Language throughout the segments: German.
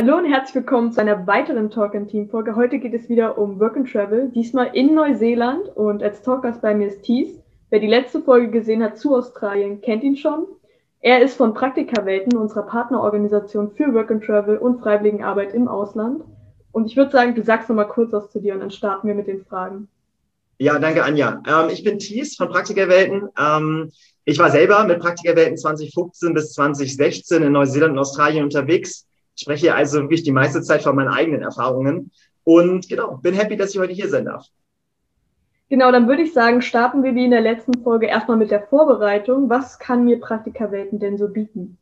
Hallo und herzlich willkommen zu einer weiteren Talk and Team Folge. Heute geht es wieder um Work and Travel, diesmal in Neuseeland und als Talkgast bei mir ist Thies. Wer die letzte Folge gesehen hat zu Australien, kennt ihn schon. Er ist von Praktikawelten, unserer Partnerorganisation für Work and Travel und Freiwilligenarbeit im Ausland. Und ich würde sagen, du sagst noch mal kurz was zu dir und dann starten wir mit den Fragen. Ja, danke Anja. Ähm, ich bin Thies von Praktikerwelten. Ähm, ich war selber mit Praktikerwelten 2015 bis 2016 in Neuseeland und Australien unterwegs spreche also wirklich die meiste Zeit von meinen eigenen Erfahrungen. Und genau, bin happy, dass ich heute hier sein darf. Genau, dann würde ich sagen, starten wir wie in der letzten Folge erstmal mit der Vorbereitung. Was kann mir Praktikerwelten denn so bieten?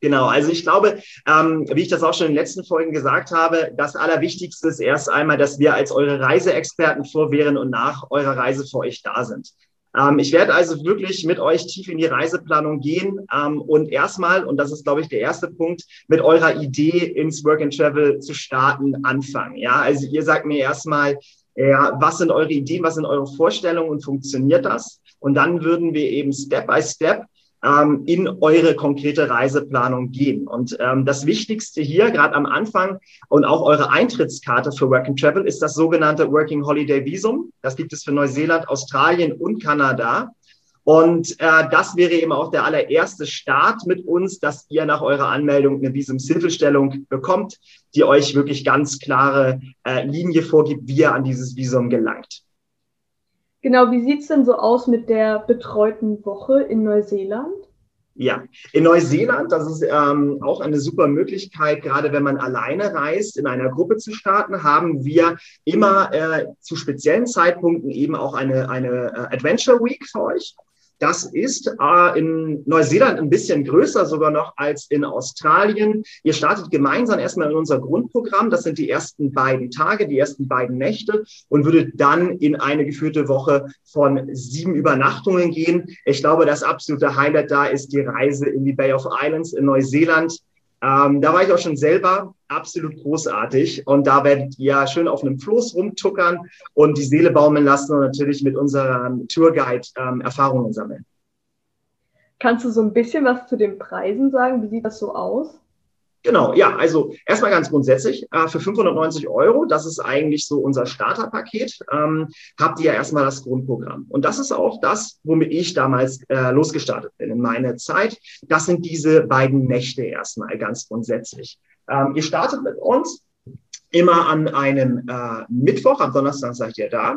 Genau, also ich glaube, ähm, wie ich das auch schon in den letzten Folgen gesagt habe, das Allerwichtigste ist erst einmal, dass wir als eure Reiseexperten vor, während und nach eurer Reise für euch da sind. Ähm, ich werde also wirklich mit euch tief in die Reiseplanung gehen ähm, und erstmal, und das ist, glaube ich, der erste Punkt, mit eurer Idee ins Work and Travel zu starten, anfangen. Ja, also ihr sagt mir erstmal, ja, was sind eure Ideen, was sind eure Vorstellungen und funktioniert das? Und dann würden wir eben Step by Step ähm, in eure konkrete Reiseplanung gehen. Und ähm, das Wichtigste hier, gerade am Anfang und auch eure Eintrittskarte für Work and Travel, ist das sogenannte Working Holiday Visum. Das gibt es für Neuseeland, Australien und Kanada. Und äh, das wäre eben auch der allererste Start mit uns, dass ihr nach eurer Anmeldung eine Visumshilfestellung bekommt, die euch wirklich ganz klare äh, Linie vorgibt, wie ihr an dieses Visum gelangt. Genau, wie sieht es denn so aus mit der betreuten Woche in Neuseeland? Ja, in Neuseeland, das ist ähm, auch eine super Möglichkeit, gerade wenn man alleine reist, in einer Gruppe zu starten, haben wir immer äh, zu speziellen Zeitpunkten eben auch eine, eine äh, Adventure Week für euch. Das ist äh, in Neuseeland ein bisschen größer sogar noch als in Australien. Ihr startet gemeinsam erstmal in unser Grundprogramm. Das sind die ersten beiden Tage, die ersten beiden Nächte und würdet dann in eine geführte Woche von sieben Übernachtungen gehen. Ich glaube, das absolute Highlight da ist die Reise in die Bay of Islands in Neuseeland. Ähm, da war ich auch schon selber absolut großartig. Und da werdet ihr schön auf einem Floß rumtuckern und die Seele baumeln lassen und natürlich mit unserem Tourguide ähm, Erfahrungen sammeln. Kannst du so ein bisschen was zu den Preisen sagen? Wie sieht das so aus? Genau, ja, also erstmal ganz grundsätzlich, äh, für 590 Euro, das ist eigentlich so unser Starterpaket, ähm, habt ihr ja erstmal das Grundprogramm. Und das ist auch das, womit ich damals äh, losgestartet bin in meiner Zeit. Das sind diese beiden Nächte erstmal ganz grundsätzlich. Ähm, ihr startet mit uns immer an einem äh, Mittwoch, am Donnerstag seid ihr da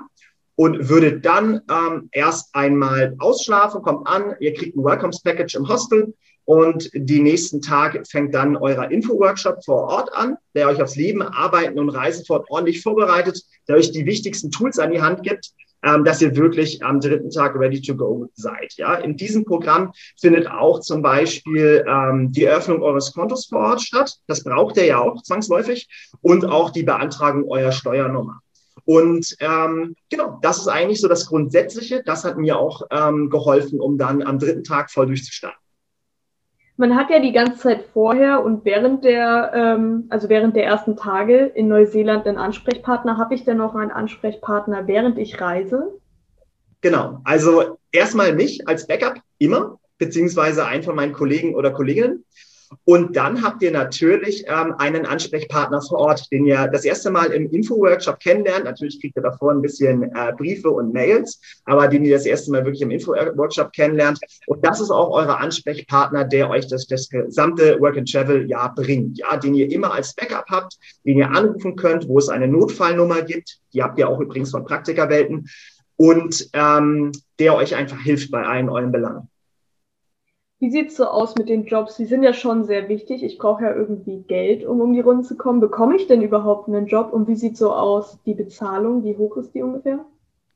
und würdet dann ähm, erst einmal ausschlafen, kommt an, ihr kriegt ein Welcomes Package im Hostel und die nächsten Tage fängt dann euer Info-Workshop vor Ort an, der euch aufs Leben, Arbeiten und Reisen fort ordentlich vorbereitet, der euch die wichtigsten Tools an die Hand gibt, ähm, dass ihr wirklich am dritten Tag ready to go seid. Ja, in diesem Programm findet auch zum Beispiel ähm, die Eröffnung eures Kontos vor Ort statt. Das braucht ihr ja auch zwangsläufig und auch die Beantragung eurer Steuernummer. Und ähm, genau, das ist eigentlich so das Grundsätzliche. Das hat mir auch ähm, geholfen, um dann am dritten Tag voll durchzustarten man hat ja die ganze Zeit vorher und während der, ähm, also während der ersten Tage in Neuseeland einen Ansprechpartner. Habe ich denn noch einen Ansprechpartner, während ich reise? Genau, also erstmal mich als Backup immer, beziehungsweise einen von meinen Kollegen oder Kolleginnen. Und dann habt ihr natürlich ähm, einen Ansprechpartner vor Ort, den ihr das erste Mal im Info-Workshop kennenlernt. Natürlich kriegt ihr davor ein bisschen äh, Briefe und Mails, aber den ihr das erste Mal wirklich im Info-Workshop kennenlernt. Und das ist auch euer Ansprechpartner, der euch das, das gesamte Work-and-Travel-Jahr bringt. Ja, den ihr immer als Backup habt, den ihr anrufen könnt, wo es eine Notfallnummer gibt. Die habt ihr auch übrigens von Praktikerwelten. Und ähm, der euch einfach hilft bei allen euren Belangen. Wie sieht's so aus mit den Jobs? Die sind ja schon sehr wichtig. Ich brauche ja irgendwie Geld, um um die Runde zu kommen. Bekomme ich denn überhaupt einen Job? Und wie sieht so aus die Bezahlung? Wie hoch ist die ungefähr?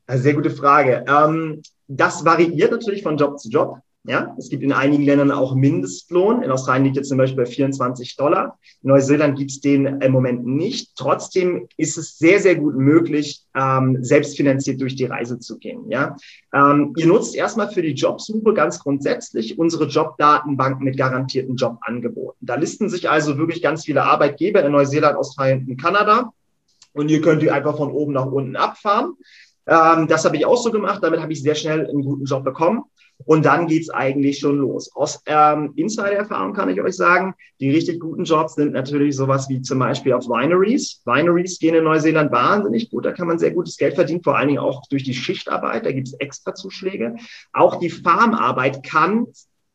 Sehr gute Frage. Ähm, das variiert natürlich von Job zu Job. Ja, es gibt in einigen Ländern auch Mindestlohn. In Australien liegt jetzt zum Beispiel bei 24 Dollar. In Neuseeland gibt es den im Moment nicht. Trotzdem ist es sehr, sehr gut möglich, ähm, selbstfinanziert durch die Reise zu gehen. Ja, ähm, ihr nutzt erstmal für die Jobsuche ganz grundsätzlich unsere Jobdatenbank mit garantierten Jobangeboten. Da listen sich also wirklich ganz viele Arbeitgeber in Neuseeland, Australien und Kanada. Und ihr könnt die einfach von oben nach unten abfahren. Ähm, das habe ich auch so gemacht. Damit habe ich sehr schnell einen guten Job bekommen. Und dann geht's eigentlich schon los. Aus ähm, Insider-Erfahrung kann ich euch sagen, die richtig guten Jobs sind natürlich sowas wie zum Beispiel auf Wineries. Wineries gehen in Neuseeland wahnsinnig gut. Da kann man sehr gutes Geld verdienen, vor allen Dingen auch durch die Schichtarbeit. Da gibt's extra Zuschläge. Auch die Farmarbeit kann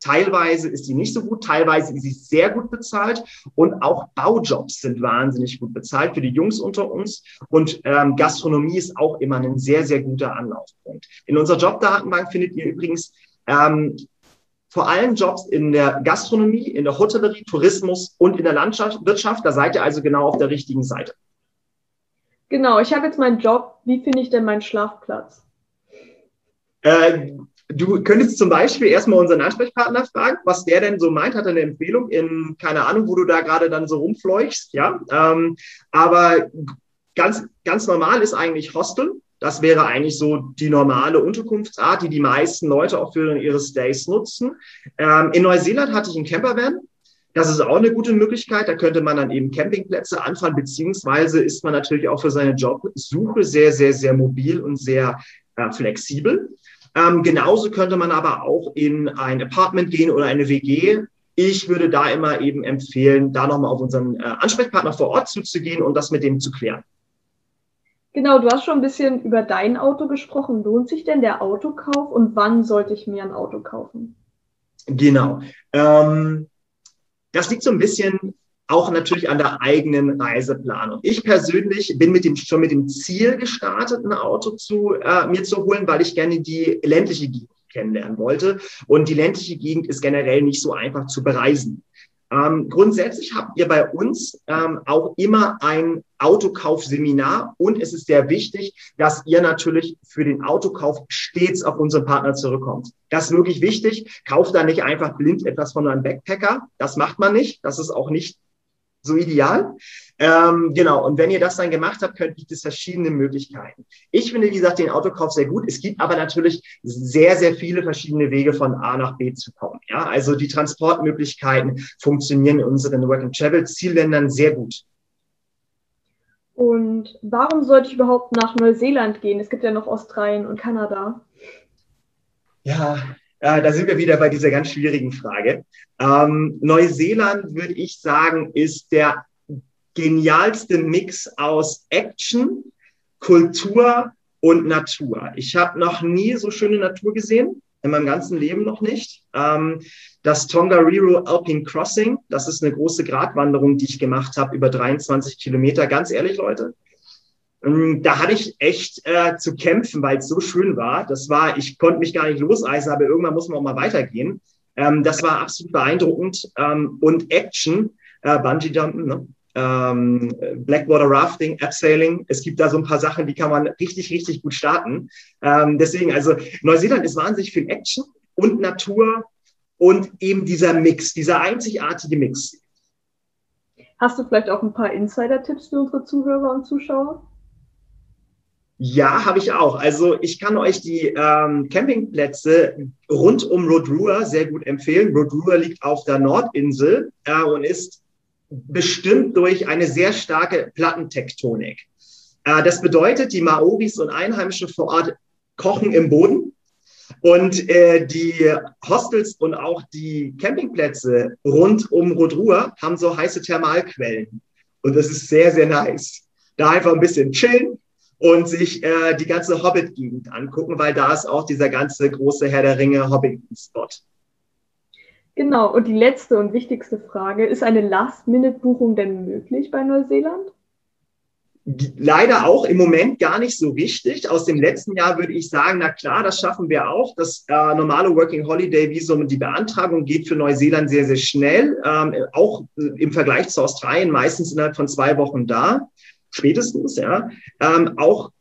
Teilweise ist die nicht so gut, teilweise ist sie sehr gut bezahlt und auch Baujobs sind wahnsinnig gut bezahlt für die Jungs unter uns und ähm, Gastronomie ist auch immer ein sehr, sehr guter Anlaufpunkt. In unserer Jobdatenbank findet ihr übrigens ähm, vor allem Jobs in der Gastronomie, in der Hotellerie, Tourismus und in der Landwirtschaft. Da seid ihr also genau auf der richtigen Seite. Genau, ich habe jetzt meinen Job. Wie finde ich denn meinen Schlafplatz? Äh, du könntest zum Beispiel erstmal unseren Ansprechpartner fragen, was der denn so meint, hat er eine Empfehlung in, keine Ahnung, wo du da gerade dann so rumfleuchst, ja. Ähm, aber ganz, ganz normal ist eigentlich Hostel. Das wäre eigentlich so die normale Unterkunftsart, die die meisten Leute auch für ihre Stays nutzen. Ähm, in Neuseeland hatte ich einen Campervan. Das ist auch eine gute Möglichkeit. Da könnte man dann eben Campingplätze anfahren, beziehungsweise ist man natürlich auch für seine Jobsuche sehr, sehr, sehr mobil und sehr äh, flexibel. Ähm, genauso könnte man aber auch in ein Apartment gehen oder eine WG. Ich würde da immer eben empfehlen, da nochmal auf unseren äh, Ansprechpartner vor Ort zuzugehen und das mit dem zu klären. Genau, du hast schon ein bisschen über dein Auto gesprochen. Lohnt sich denn der Autokauf und wann sollte ich mir ein Auto kaufen? Genau. Ähm, das liegt so ein bisschen auch natürlich an der eigenen Reiseplanung. Ich persönlich bin mit dem, schon mit dem Ziel gestartet, ein Auto zu, äh, mir zu holen, weil ich gerne die ländliche Gegend kennenlernen wollte. Und die ländliche Gegend ist generell nicht so einfach zu bereisen. Ähm, grundsätzlich habt ihr bei uns ähm, auch immer ein Autokaufseminar und es ist sehr wichtig, dass ihr natürlich für den Autokauf stets auf unseren Partner zurückkommt. Das ist wirklich wichtig. Kauft da nicht einfach blind etwas von einem Backpacker. Das macht man nicht. Das ist auch nicht so ideal. Ähm, genau, und wenn ihr das dann gemacht habt, könnt, gibt es verschiedene Möglichkeiten. Ich finde, wie gesagt, den Autokauf sehr gut. Es gibt aber natürlich sehr, sehr viele verschiedene Wege von A nach B zu kommen. Ja, also die Transportmöglichkeiten funktionieren in unseren Work-and-Travel-Zielländern sehr gut. Und warum sollte ich überhaupt nach Neuseeland gehen? Es gibt ja noch Australien und Kanada. Ja, äh, da sind wir wieder bei dieser ganz schwierigen Frage. Ähm, Neuseeland, würde ich sagen, ist der genialste Mix aus Action, Kultur und Natur. Ich habe noch nie so schöne Natur gesehen, in meinem ganzen Leben noch nicht. Ähm, das Tongariro Alpine Crossing, das ist eine große Gratwanderung, die ich gemacht habe, über 23 Kilometer. Ganz ehrlich, Leute, da hatte ich echt äh, zu kämpfen, weil es so schön war. Das war, ich konnte mich gar nicht loseisen, aber irgendwann muss man auch mal weitergehen. Ähm, das war absolut beeindruckend. Ähm, und Action, äh, Bungee Jumpen, ne? ähm, Blackwater Rafting, Abseiling. Es gibt da so ein paar Sachen, die kann man richtig, richtig gut starten. Ähm, deswegen, also Neuseeland ist wahnsinnig viel Action und Natur und eben dieser Mix, dieser einzigartige Mix. Hast du vielleicht auch ein paar Insider-Tipps für unsere Zuhörer und Zuschauer? Ja, habe ich auch. Also ich kann euch die ähm, Campingplätze rund um Rotorua sehr gut empfehlen. Rotorua liegt auf der Nordinsel äh, und ist bestimmt durch eine sehr starke Plattentektonik. Äh, das bedeutet, die Maoris und Einheimischen vor Ort kochen im Boden und äh, die Hostels und auch die Campingplätze rund um Rotorua haben so heiße Thermalquellen. Und das ist sehr, sehr nice. Da einfach ein bisschen chillen, und sich äh, die ganze Hobbit-Gegend angucken, weil da ist auch dieser ganze große Herr der Ringe Hobbit-Spot. Genau, und die letzte und wichtigste Frage, ist eine Last-Minute-Buchung denn möglich bei Neuseeland? Leider auch im Moment gar nicht so richtig. Aus dem letzten Jahr würde ich sagen, na klar, das schaffen wir auch. Das äh, normale Working Holiday Visum, die Beantragung geht für Neuseeland sehr, sehr schnell. Ähm, auch im Vergleich zu Australien meistens innerhalb von zwei Wochen da spätestens, ja. Ähm, auch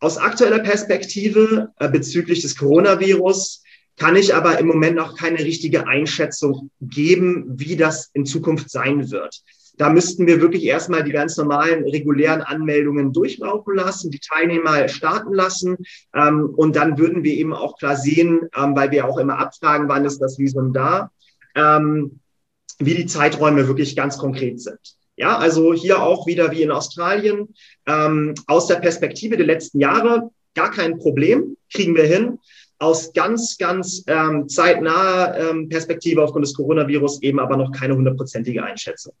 aus aktueller Perspektive äh, bezüglich des Coronavirus kann ich aber im Moment noch keine richtige Einschätzung geben, wie das in Zukunft sein wird. Da müssten wir wirklich erstmal die ganz normalen regulären Anmeldungen durchlaufen lassen, die Teilnehmer starten lassen. Ähm, und dann würden wir eben auch klar sehen, ähm, weil wir auch immer abfragen, wann ist das Visum da, ähm, wie die Zeiträume wirklich ganz konkret sind. Ja, also hier auch wieder wie in Australien, ähm, aus der Perspektive der letzten Jahre gar kein Problem, kriegen wir hin. Aus ganz, ganz ähm, zeitnaher ähm, Perspektive aufgrund des Coronavirus eben aber noch keine hundertprozentige Einschätzung.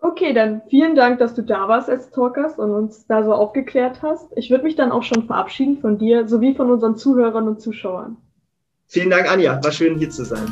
Okay, dann vielen Dank, dass du da warst als Talkers und uns da so aufgeklärt hast. Ich würde mich dann auch schon verabschieden von dir sowie von unseren Zuhörern und Zuschauern. Vielen Dank, Anja. War schön, hier zu sein.